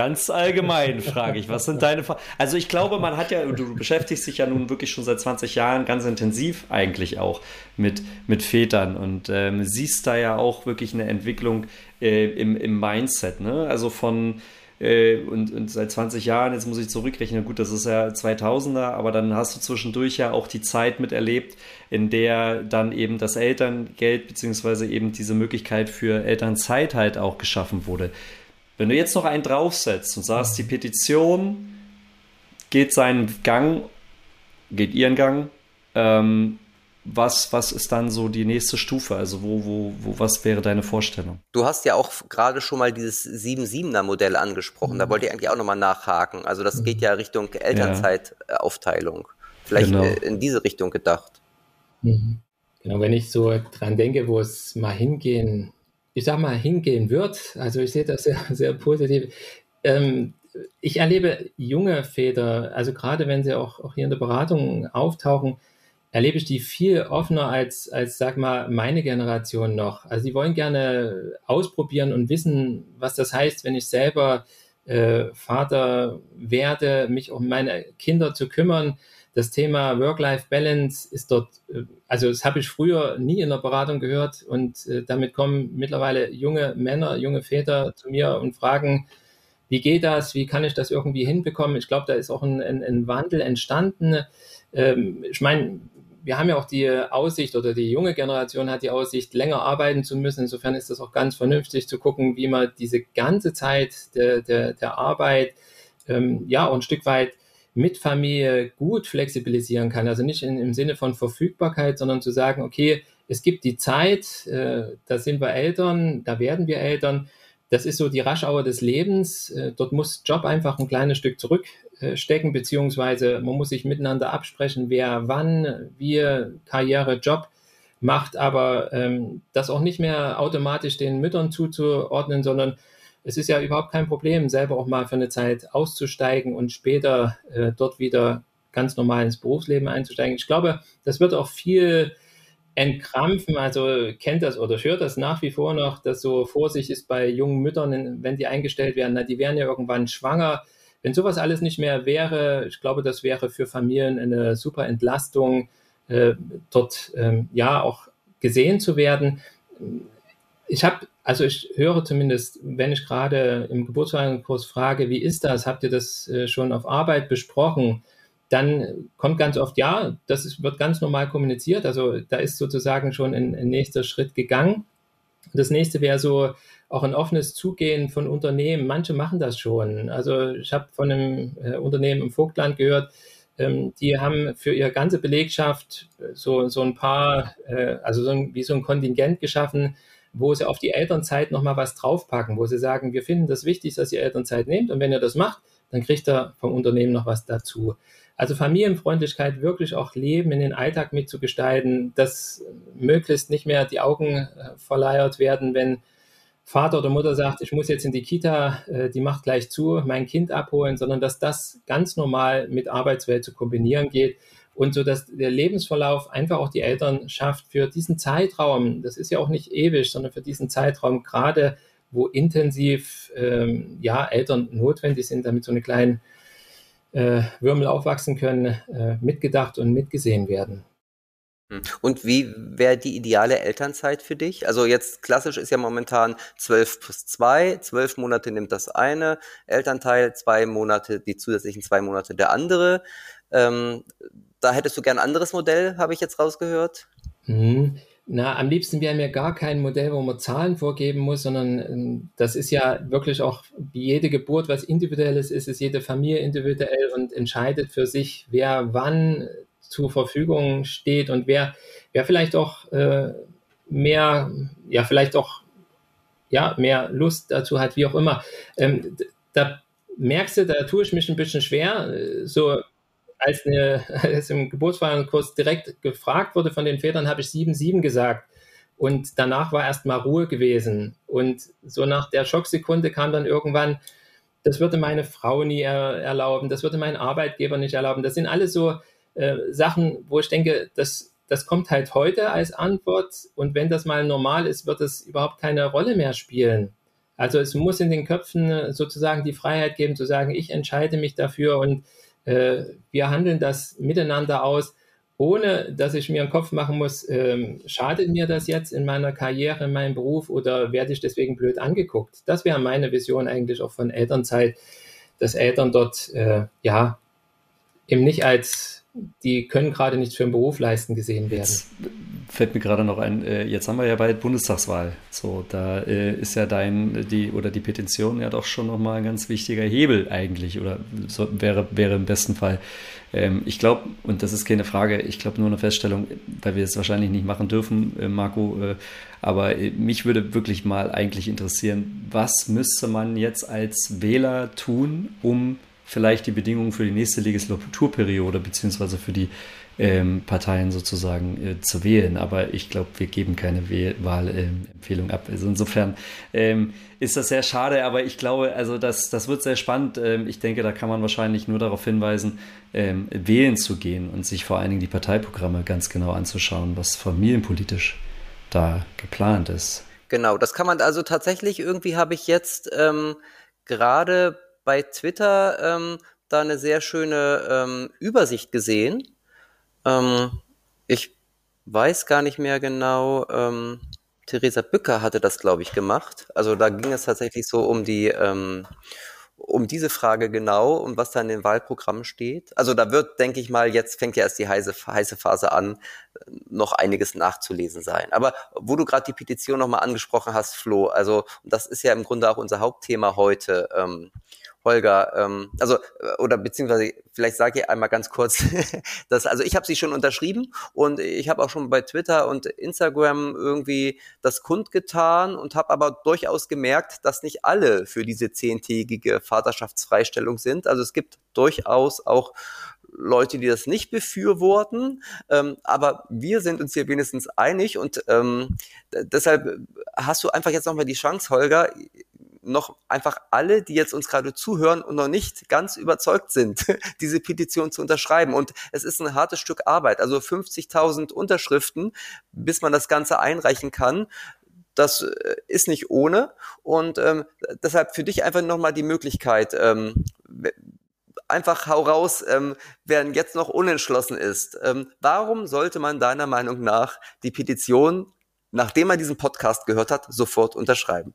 Ganz allgemein frage ich, was sind deine Fragen? Also ich glaube, man hat ja, du beschäftigst dich ja nun wirklich schon seit 20 Jahren ganz intensiv eigentlich auch mit, mit Vätern und ähm, siehst da ja auch wirklich eine Entwicklung äh, im, im Mindset, ne? Also von äh, und, und seit 20 Jahren, jetzt muss ich zurückrechnen, gut, das ist ja 2000er, aber dann hast du zwischendurch ja auch die Zeit miterlebt, in der dann eben das Elterngeld beziehungsweise eben diese Möglichkeit für Elternzeit halt auch geschaffen wurde. Wenn du jetzt noch einen draufsetzt und sagst, die Petition geht seinen Gang, geht ihren Gang, ähm, was, was ist dann so die nächste Stufe? Also wo, wo, wo, was wäre deine Vorstellung? Du hast ja auch gerade schon mal dieses 7-7er Modell angesprochen. Mhm. Da wollte ich eigentlich auch nochmal nachhaken. Also das geht ja Richtung Elternzeitaufteilung. Vielleicht genau. in diese Richtung gedacht. Mhm. Genau, wenn ich so dran denke, wo es mal hingehen, ich sag mal, hingehen wird, also ich sehe das sehr, sehr positiv. Ähm, ich erlebe junge Väter, also gerade wenn sie auch, auch hier in der Beratung auftauchen, erlebe ich die viel offener als, als, sag mal, meine Generation noch. Also die wollen gerne ausprobieren und wissen, was das heißt, wenn ich selber äh, Vater werde, mich um meine Kinder zu kümmern. Das Thema Work-Life-Balance ist dort, äh, also das habe ich früher nie in der Beratung gehört und äh, damit kommen mittlerweile junge Männer, junge Väter zu mir und fragen, wie geht das, wie kann ich das irgendwie hinbekommen? Ich glaube, da ist auch ein, ein, ein Wandel entstanden. Ähm, ich meine, wir haben ja auch die Aussicht oder die junge Generation hat die Aussicht, länger arbeiten zu müssen. Insofern ist das auch ganz vernünftig zu gucken, wie man diese ganze Zeit der, der, der Arbeit ähm, ja auch ein Stück weit mit Familie gut flexibilisieren kann. Also nicht in, im Sinne von Verfügbarkeit, sondern zu sagen, okay, es gibt die Zeit, äh, da sind wir Eltern, da werden wir Eltern. Das ist so die Raschauer des Lebens. Äh, dort muss Job einfach ein kleines Stück zurück äh, stecken, beziehungsweise man muss sich miteinander absprechen, wer wann, wie Karriere, Job macht, aber ähm, das auch nicht mehr automatisch den Müttern zuzuordnen, sondern es ist ja überhaupt kein Problem, selber auch mal für eine Zeit auszusteigen und später äh, dort wieder ganz normal ins Berufsleben einzusteigen. Ich glaube, das wird auch viel entkrampfen. Also kennt das oder hört das nach wie vor noch, dass so Vorsicht ist bei jungen Müttern, wenn die eingestellt werden, na, die werden ja irgendwann schwanger wenn sowas alles nicht mehr wäre, ich glaube, das wäre für Familien eine super Entlastung, äh, dort ähm, ja auch gesehen zu werden. Ich habe, also ich höre zumindest, wenn ich gerade im Geburtsvorbereitungskurs frage, wie ist das? Habt ihr das äh, schon auf Arbeit besprochen? Dann kommt ganz oft, ja, das ist, wird ganz normal kommuniziert. Also da ist sozusagen schon ein, ein nächster Schritt gegangen. Das nächste wäre so, auch ein offenes Zugehen von Unternehmen. Manche machen das schon. Also ich habe von einem äh, Unternehmen im Vogtland gehört, ähm, die haben für ihre ganze Belegschaft äh, so, so ein paar, äh, also so ein, wie so ein Kontingent geschaffen, wo sie auf die Elternzeit nochmal was draufpacken, wo sie sagen, wir finden das wichtig, dass ihr Elternzeit nehmt und wenn ihr das macht, dann kriegt ihr vom Unternehmen noch was dazu. Also Familienfreundlichkeit wirklich auch Leben in den Alltag mitzugestalten, dass möglichst nicht mehr die Augen äh, verleiert werden, wenn Vater oder Mutter sagt, ich muss jetzt in die Kita, äh, die macht gleich zu, mein Kind abholen, sondern dass das ganz normal mit Arbeitswelt zu kombinieren geht und so, dass der Lebensverlauf einfach auch die Eltern schafft für diesen Zeitraum. Das ist ja auch nicht ewig, sondern für diesen Zeitraum gerade, wo intensiv ähm, ja Eltern notwendig sind, damit so eine kleine äh, Würmel aufwachsen können, äh, mitgedacht und mitgesehen werden. Hm. Und wie wäre die ideale Elternzeit für dich? Also jetzt klassisch ist ja momentan 12 plus 2, 12 Monate nimmt das eine Elternteil, zwei Monate, die zusätzlichen zwei Monate der andere. Ähm, da hättest du gern ein anderes Modell, habe ich jetzt rausgehört. Mhm. Na, am liebsten wäre mir gar kein Modell, wo man Zahlen vorgeben muss, sondern ähm, das ist ja wirklich auch wie jede Geburt was Individuelles ist, ist jede Familie individuell und entscheidet für sich, wer wann zur Verfügung steht und wer, wer vielleicht auch äh, mehr, ja, vielleicht auch ja, mehr Lust dazu hat, wie auch immer. Ähm, da merkst du, da tue ich mich ein bisschen schwer, äh, so als, eine, als im Geburtsfeierkurs direkt gefragt wurde von den Vätern, habe ich 7-7 gesagt. Und danach war erstmal Ruhe gewesen. Und so nach der Schocksekunde kam dann irgendwann, das würde meine Frau nie er erlauben, das würde mein Arbeitgeber nicht erlauben. Das sind alles so äh, Sachen, wo ich denke, das, das kommt halt heute als Antwort und wenn das mal normal ist, wird es überhaupt keine Rolle mehr spielen. Also es muss in den Köpfen sozusagen die Freiheit geben zu sagen, ich entscheide mich dafür und äh, wir handeln das miteinander aus, ohne dass ich mir einen Kopf machen muss, ähm, schadet mir das jetzt in meiner Karriere, in meinem Beruf oder werde ich deswegen blöd angeguckt? Das wäre meine Vision eigentlich auch von Elternzeit, dass Eltern dort äh, ja eben nicht als die können gerade nicht für einen Beruf leisten gesehen werden. Jetzt fällt mir gerade noch ein, äh, jetzt haben wir ja bald Bundestagswahl. So, da äh, ist ja dein, die oder die Petition ja doch schon nochmal ein ganz wichtiger Hebel eigentlich oder so, wäre, wäre im besten Fall. Ähm, ich glaube, und das ist keine Frage, ich glaube nur eine Feststellung, weil wir es wahrscheinlich nicht machen dürfen, äh, Marco, aber mich würde wirklich mal eigentlich interessieren, was müsste man jetzt als Wähler tun, um vielleicht die Bedingungen für die nächste Legislaturperiode beziehungsweise für die ähm, Parteien sozusagen äh, zu wählen. Aber ich glaube, wir geben keine Wahlempfehlung ab. Also insofern ähm, ist das sehr schade, aber ich glaube, also das, das wird sehr spannend. Ähm, ich denke, da kann man wahrscheinlich nur darauf hinweisen, ähm, wählen zu gehen und sich vor allen Dingen die Parteiprogramme ganz genau anzuschauen, was familienpolitisch da geplant ist. Genau, das kann man also tatsächlich, irgendwie habe ich jetzt ähm, gerade bei Twitter ähm, da eine sehr schöne ähm, Übersicht gesehen. Ähm, ich weiß gar nicht mehr genau. Ähm, Theresa Bücker hatte das, glaube ich, gemacht. Also da ging es tatsächlich so um die ähm, um diese Frage genau und was da in den Wahlprogrammen steht. Also da wird, denke ich mal, jetzt fängt ja erst die heiße, heiße Phase an, noch einiges nachzulesen sein. Aber wo du gerade die Petition nochmal angesprochen hast, Flo, also das ist ja im Grunde auch unser Hauptthema heute. Ähm, Holger, ähm, also äh, oder beziehungsweise vielleicht sage ich einmal ganz kurz, dass also ich habe sie schon unterschrieben und ich habe auch schon bei Twitter und Instagram irgendwie das kundgetan und habe aber durchaus gemerkt, dass nicht alle für diese zehntägige Vaterschaftsfreistellung sind. Also es gibt durchaus auch Leute, die das nicht befürworten, ähm, aber wir sind uns hier wenigstens einig und ähm, deshalb hast du einfach jetzt nochmal die Chance, Holger, noch einfach alle, die jetzt uns gerade zuhören und noch nicht ganz überzeugt sind, diese Petition zu unterschreiben. Und es ist ein hartes Stück Arbeit. Also 50.000 Unterschriften, bis man das Ganze einreichen kann. Das äh, ist nicht ohne. Und ähm, deshalb für dich einfach nochmal die Möglichkeit, ähm, einfach hau raus, ähm, wer jetzt noch unentschlossen ist. Ähm, warum sollte man deiner Meinung nach die Petition, nachdem man diesen Podcast gehört hat, sofort unterschreiben?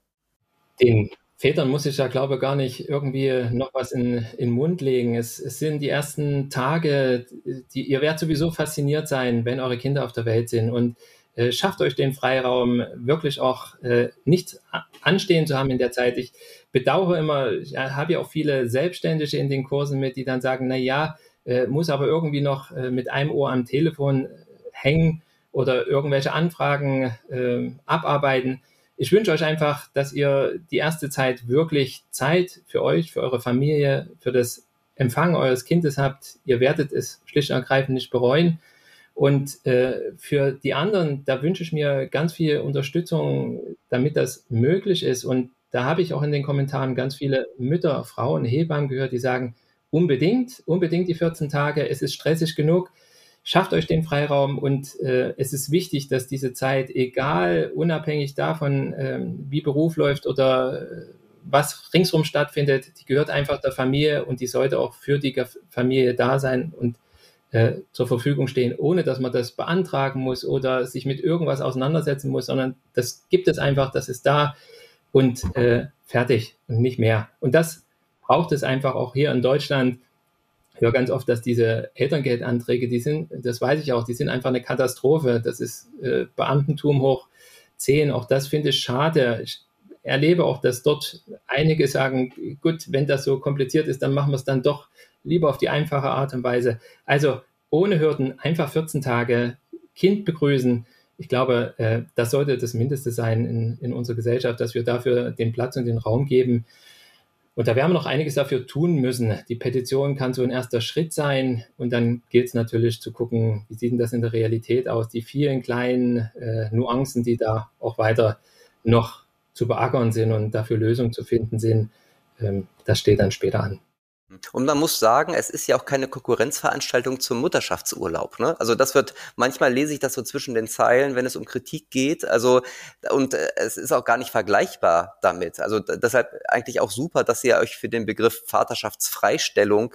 Den Vätern muss ich ja, glaube ich, gar nicht irgendwie noch was in, in den Mund legen. Es, es sind die ersten Tage, die, ihr werdet sowieso fasziniert sein, wenn eure Kinder auf der Welt sind. Und äh, schafft euch den Freiraum, wirklich auch äh, nicht anstehen zu haben in der Zeit. Ich bedauere immer, ich habe ja auch viele Selbstständige in den Kursen mit, die dann sagen, na ja, äh, muss aber irgendwie noch äh, mit einem Ohr am Telefon hängen oder irgendwelche Anfragen äh, abarbeiten ich wünsche euch einfach, dass ihr die erste Zeit wirklich Zeit für euch, für eure Familie, für das Empfangen eures Kindes habt. Ihr werdet es schlicht und ergreifend nicht bereuen. Und äh, für die anderen, da wünsche ich mir ganz viel Unterstützung, damit das möglich ist. Und da habe ich auch in den Kommentaren ganz viele Mütter, Frauen, Hebammen gehört, die sagen, unbedingt, unbedingt die 14 Tage, es ist stressig genug schafft euch den Freiraum und äh, es ist wichtig, dass diese Zeit, egal, unabhängig davon, äh, wie Beruf läuft oder äh, was ringsrum stattfindet, die gehört einfach der Familie und die sollte auch für die Familie da sein und äh, zur Verfügung stehen, ohne dass man das beantragen muss oder sich mit irgendwas auseinandersetzen muss, sondern das gibt es einfach, das ist da und äh, fertig und nicht mehr. Und das braucht es einfach auch hier in Deutschland höre ganz oft, dass diese Elterngeldanträge, die sind, das weiß ich auch, die sind einfach eine Katastrophe. Das ist äh, Beamtentum hoch 10. Auch das finde ich schade. Ich erlebe auch, dass dort einige sagen, gut, wenn das so kompliziert ist, dann machen wir es dann doch lieber auf die einfache Art und Weise. Also ohne Hürden, einfach 14 Tage Kind begrüßen. Ich glaube, äh, das sollte das Mindeste sein in, in unserer Gesellschaft, dass wir dafür den Platz und den Raum geben. Und da werden wir noch einiges dafür tun müssen. Die Petition kann so ein erster Schritt sein. Und dann gilt es natürlich zu gucken, wie sieht denn das in der Realität aus? Die vielen kleinen äh, Nuancen, die da auch weiter noch zu beackern sind und dafür Lösungen zu finden sind, ähm, das steht dann später an. Und man muss sagen, es ist ja auch keine Konkurrenzveranstaltung zum Mutterschaftsurlaub. Ne? Also das wird, manchmal lese ich das so zwischen den Zeilen, wenn es um Kritik geht. Also, und äh, es ist auch gar nicht vergleichbar damit. Also deshalb eigentlich auch super, dass ihr euch für den Begriff Vaterschaftsfreistellung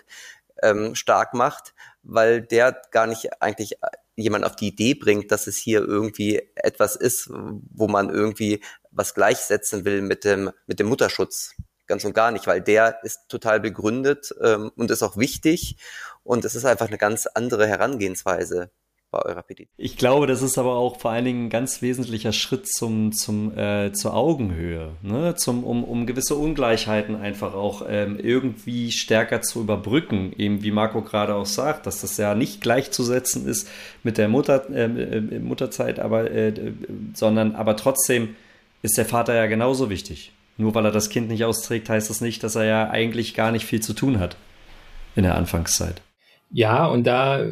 ähm, stark macht, weil der gar nicht eigentlich jemand auf die Idee bringt, dass es hier irgendwie etwas ist, wo man irgendwie was gleichsetzen will mit dem, mit dem Mutterschutz ganz und gar nicht, weil der ist total begründet ähm, und ist auch wichtig und es ist einfach eine ganz andere Herangehensweise bei eurer Petition. Ich glaube, das ist aber auch vor allen Dingen ein ganz wesentlicher Schritt zum, zum, äh, zur Augenhöhe, ne? zum, um, um gewisse Ungleichheiten einfach auch ähm, irgendwie stärker zu überbrücken. Eben wie Marco gerade auch sagt, dass das ja nicht gleichzusetzen ist mit der Mutter, ähm, äh, Mutterzeit, aber, äh, sondern aber trotzdem ist der Vater ja genauso wichtig. Nur weil er das Kind nicht austrägt, heißt das nicht, dass er ja eigentlich gar nicht viel zu tun hat in der Anfangszeit. Ja, und da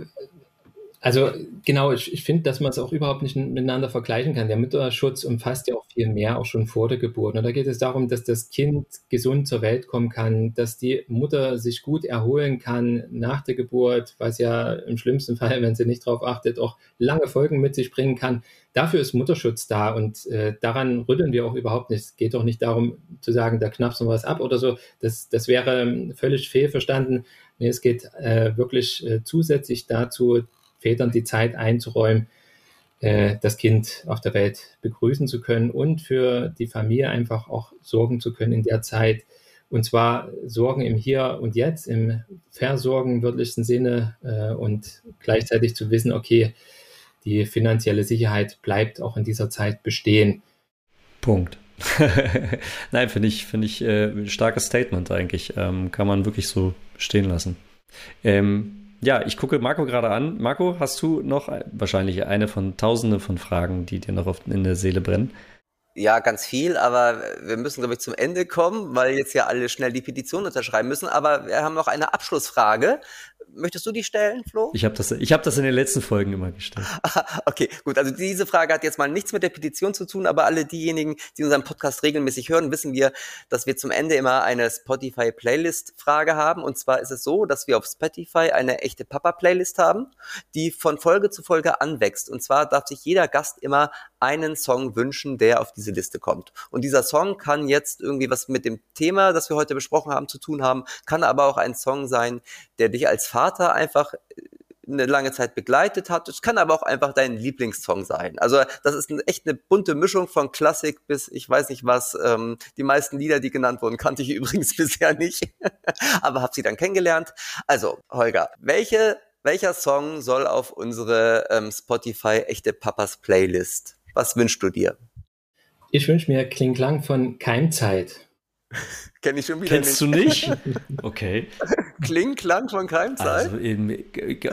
also genau, ich, ich finde, dass man es auch überhaupt nicht miteinander vergleichen kann. Der Mutterschutz umfasst ja auch viel mehr, auch schon vor der Geburt. Und da geht es darum, dass das Kind gesund zur Welt kommen kann, dass die Mutter sich gut erholen kann nach der Geburt, was ja im schlimmsten Fall, wenn sie nicht darauf achtet, auch lange Folgen mit sich bringen kann. Dafür ist Mutterschutz da und äh, daran rütteln wir auch überhaupt nicht. Es geht doch nicht darum zu sagen, da knappst du was ab oder so. Das, das wäre völlig fehlverstanden. Nee, es geht äh, wirklich äh, zusätzlich dazu, Vätern die Zeit einzuräumen, äh, das Kind auf der Welt begrüßen zu können und für die Familie einfach auch sorgen zu können in der Zeit. Und zwar Sorgen im Hier und Jetzt, im Versorgen wörtlichsten Sinne äh, und gleichzeitig zu wissen, okay, die finanzielle Sicherheit bleibt auch in dieser Zeit bestehen. Punkt. Nein, finde ich, finde ich äh, starkes Statement eigentlich. Ähm, kann man wirklich so stehen lassen. Ähm, ja, ich gucke Marco gerade an. Marco, hast du noch wahrscheinlich eine von tausende von Fragen, die dir noch oft in der Seele brennen? Ja, ganz viel, aber wir müssen, glaube ich, zum Ende kommen, weil jetzt ja alle schnell die Petition unterschreiben müssen. Aber wir haben noch eine Abschlussfrage. Möchtest du die stellen, Flo? Ich habe das, ich hab das in den letzten Folgen immer gestellt. okay, gut. Also diese Frage hat jetzt mal nichts mit der Petition zu tun, aber alle diejenigen, die unseren Podcast regelmäßig hören, wissen wir, dass wir zum Ende immer eine Spotify-Playlist-Frage haben. Und zwar ist es so, dass wir auf Spotify eine echte Papa-Playlist haben, die von Folge zu Folge anwächst. Und zwar darf sich jeder Gast immer einen Song wünschen, der auf diese Liste kommt. Und dieser Song kann jetzt irgendwie was mit dem Thema, das wir heute besprochen haben, zu tun haben, kann aber auch ein Song sein, der dich als Vater einfach äh, eine lange Zeit begleitet hat. Es kann aber auch einfach dein Lieblingssong sein. Also das ist eine, echt eine bunte Mischung von Klassik bis ich weiß nicht was. Ähm, die meisten Lieder, die genannt wurden, kannte ich übrigens bisher nicht, aber habe sie dann kennengelernt. Also Holger, welche welcher Song soll auf unsere ähm, Spotify echte Papas Playlist? Was wünschst du dir? Ich wünsche mir Kling Klang von Keimzeit. Kenn ich schon wieder Kennst nicht. du nicht? Okay. Kling Klang von Keimzeit? Also eben,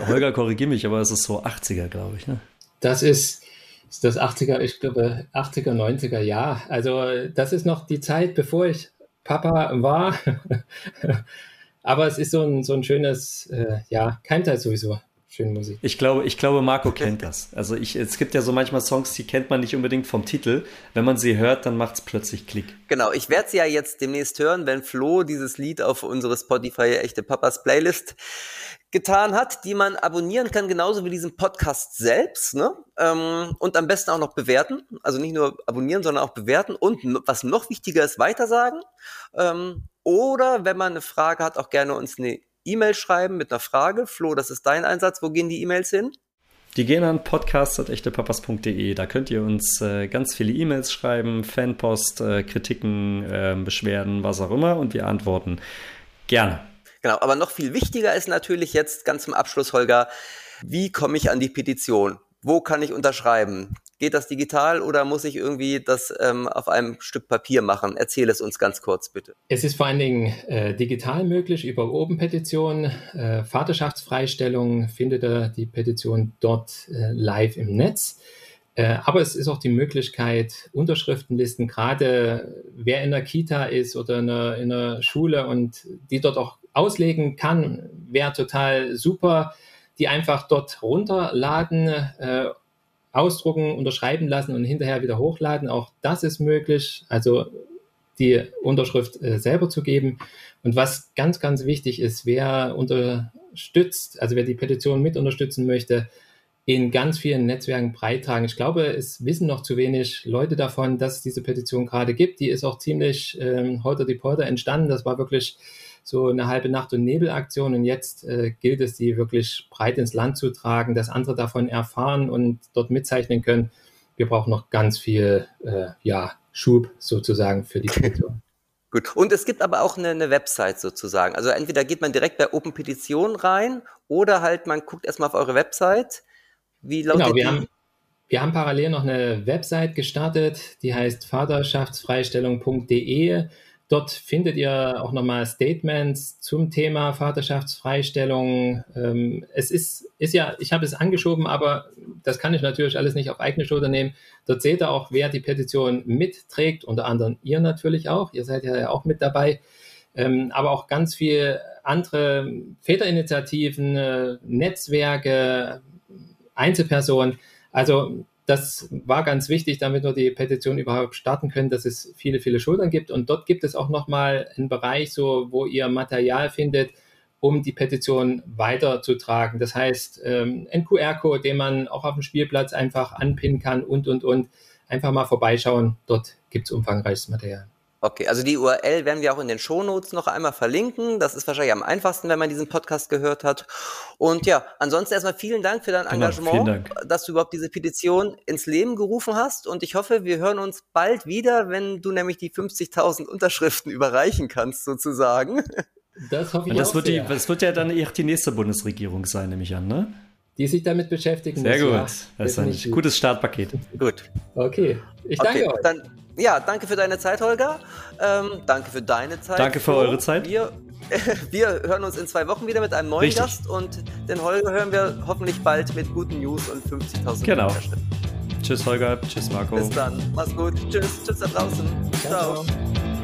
Holger, korrigier mich, aber es ist so 80er, glaube ich, ne? Das ist, ist das 80er, ich glaube 80er, 90er Jahr. Also das ist noch die Zeit, bevor ich Papa war. aber es ist so ein, so ein schönes, äh, ja, Keimzeit sowieso schöne Musik. Ich glaube, ich glaube, Marco kennt das. Also ich, es gibt ja so manchmal Songs, die kennt man nicht unbedingt vom Titel. Wenn man sie hört, dann macht es plötzlich Klick. Genau, ich werde sie ja jetzt demnächst hören, wenn Flo dieses Lied auf unsere Spotify Echte Papas Playlist getan hat, die man abonnieren kann, genauso wie diesen Podcast selbst. Ne? Ähm, und am besten auch noch bewerten. Also nicht nur abonnieren, sondern auch bewerten. Und was noch wichtiger ist, weitersagen. Ähm, oder wenn man eine Frage hat, auch gerne uns eine E-Mail schreiben mit einer Frage. Flo, das ist dein Einsatz. Wo gehen die E-Mails hin? Die gehen an podcast.echtepapas.de. Da könnt ihr uns äh, ganz viele E-Mails schreiben, Fanpost, äh, Kritiken, äh, Beschwerden, was auch immer. Und wir antworten gerne. Genau, aber noch viel wichtiger ist natürlich jetzt ganz zum Abschluss, Holger, wie komme ich an die Petition? Wo kann ich unterschreiben? Geht das digital oder muss ich irgendwie das ähm, auf einem Stück Papier machen? Erzähl es uns ganz kurz, bitte. Es ist vor allen Dingen äh, digital möglich über Open-Petition. Äh, Vaterschaftsfreistellung findet ihr die Petition dort äh, live im Netz. Äh, aber es ist auch die Möglichkeit, Unterschriftenlisten, gerade wer in der Kita ist oder in einer, in einer Schule und die dort auch auslegen kann, wäre total super, die einfach dort runterladen äh, ausdrucken, unterschreiben lassen und hinterher wieder hochladen. Auch das ist möglich. Also die Unterschrift äh, selber zu geben. Und was ganz, ganz wichtig ist, wer unterstützt, also wer die Petition mit unterstützen möchte, in ganz vielen Netzwerken beitragen. Ich glaube, es wissen noch zu wenig Leute davon, dass es diese Petition gerade gibt. Die ist auch ziemlich ähm, heute die Polter entstanden. Das war wirklich so eine halbe Nacht- und Nebelaktion und jetzt äh, gilt es, die wirklich breit ins Land zu tragen, dass andere davon erfahren und dort mitzeichnen können. Wir brauchen noch ganz viel äh, ja, Schub sozusagen für die Petition. Gut. Und es gibt aber auch eine, eine Website sozusagen. Also entweder geht man direkt bei Open Petition rein oder halt man guckt erstmal auf eure Website. Wie lautet genau, wir die? Haben, wir haben parallel noch eine Website gestartet, die heißt vaterschaftsfreistellung.de. Dort findet ihr auch nochmal Statements zum Thema Vaterschaftsfreistellung. Ähm, es ist, ist ja, ich habe es angeschoben, aber das kann ich natürlich alles nicht auf eigene Schulter nehmen. Dort seht ihr auch, wer die Petition mitträgt, unter anderem ihr natürlich auch. Ihr seid ja auch mit dabei. Ähm, aber auch ganz viele andere Väterinitiativen, äh, Netzwerke, Einzelpersonen. Also das war ganz wichtig, damit wir die Petition überhaupt starten können, dass es viele, viele Schultern gibt. Und dort gibt es auch nochmal einen Bereich, so, wo ihr Material findet, um die Petition weiterzutragen. Das heißt, ähm, ein QR-Code, den man auch auf dem Spielplatz einfach anpinnen kann und, und, und. Einfach mal vorbeischauen. Dort gibt es umfangreiches Material. Okay, also die URL werden wir auch in den Shownotes noch einmal verlinken. Das ist wahrscheinlich am einfachsten, wenn man diesen Podcast gehört hat. Und ja, ansonsten erstmal vielen Dank für dein genau, Engagement, Dank. dass du überhaupt diese Petition ins Leben gerufen hast. Und ich hoffe, wir hören uns bald wieder, wenn du nämlich die 50.000 Unterschriften überreichen kannst, sozusagen. Das hoffe ich Und das auch wird sehr. Die, das wird ja dann eher die nächste Bundesregierung sein, nehme ich an, ne? Die sich damit beschäftigen. Sehr gut. Jahr. Das ist ein gutes Startpaket. Gut. Okay. Ich danke okay, euch. Dann ja, danke für deine Zeit, Holger. Ähm, danke für deine Zeit. Danke für eure Zeit. Wir, wir hören uns in zwei Wochen wieder mit einem neuen Richtig. Gast und den Holger hören wir hoffentlich bald mit guten News und 50.000 Genau. Tschüss, Holger. Tschüss, Marco. Bis dann. Mach's gut. Tschüss. Tschüss da draußen. Ciao. Ciao.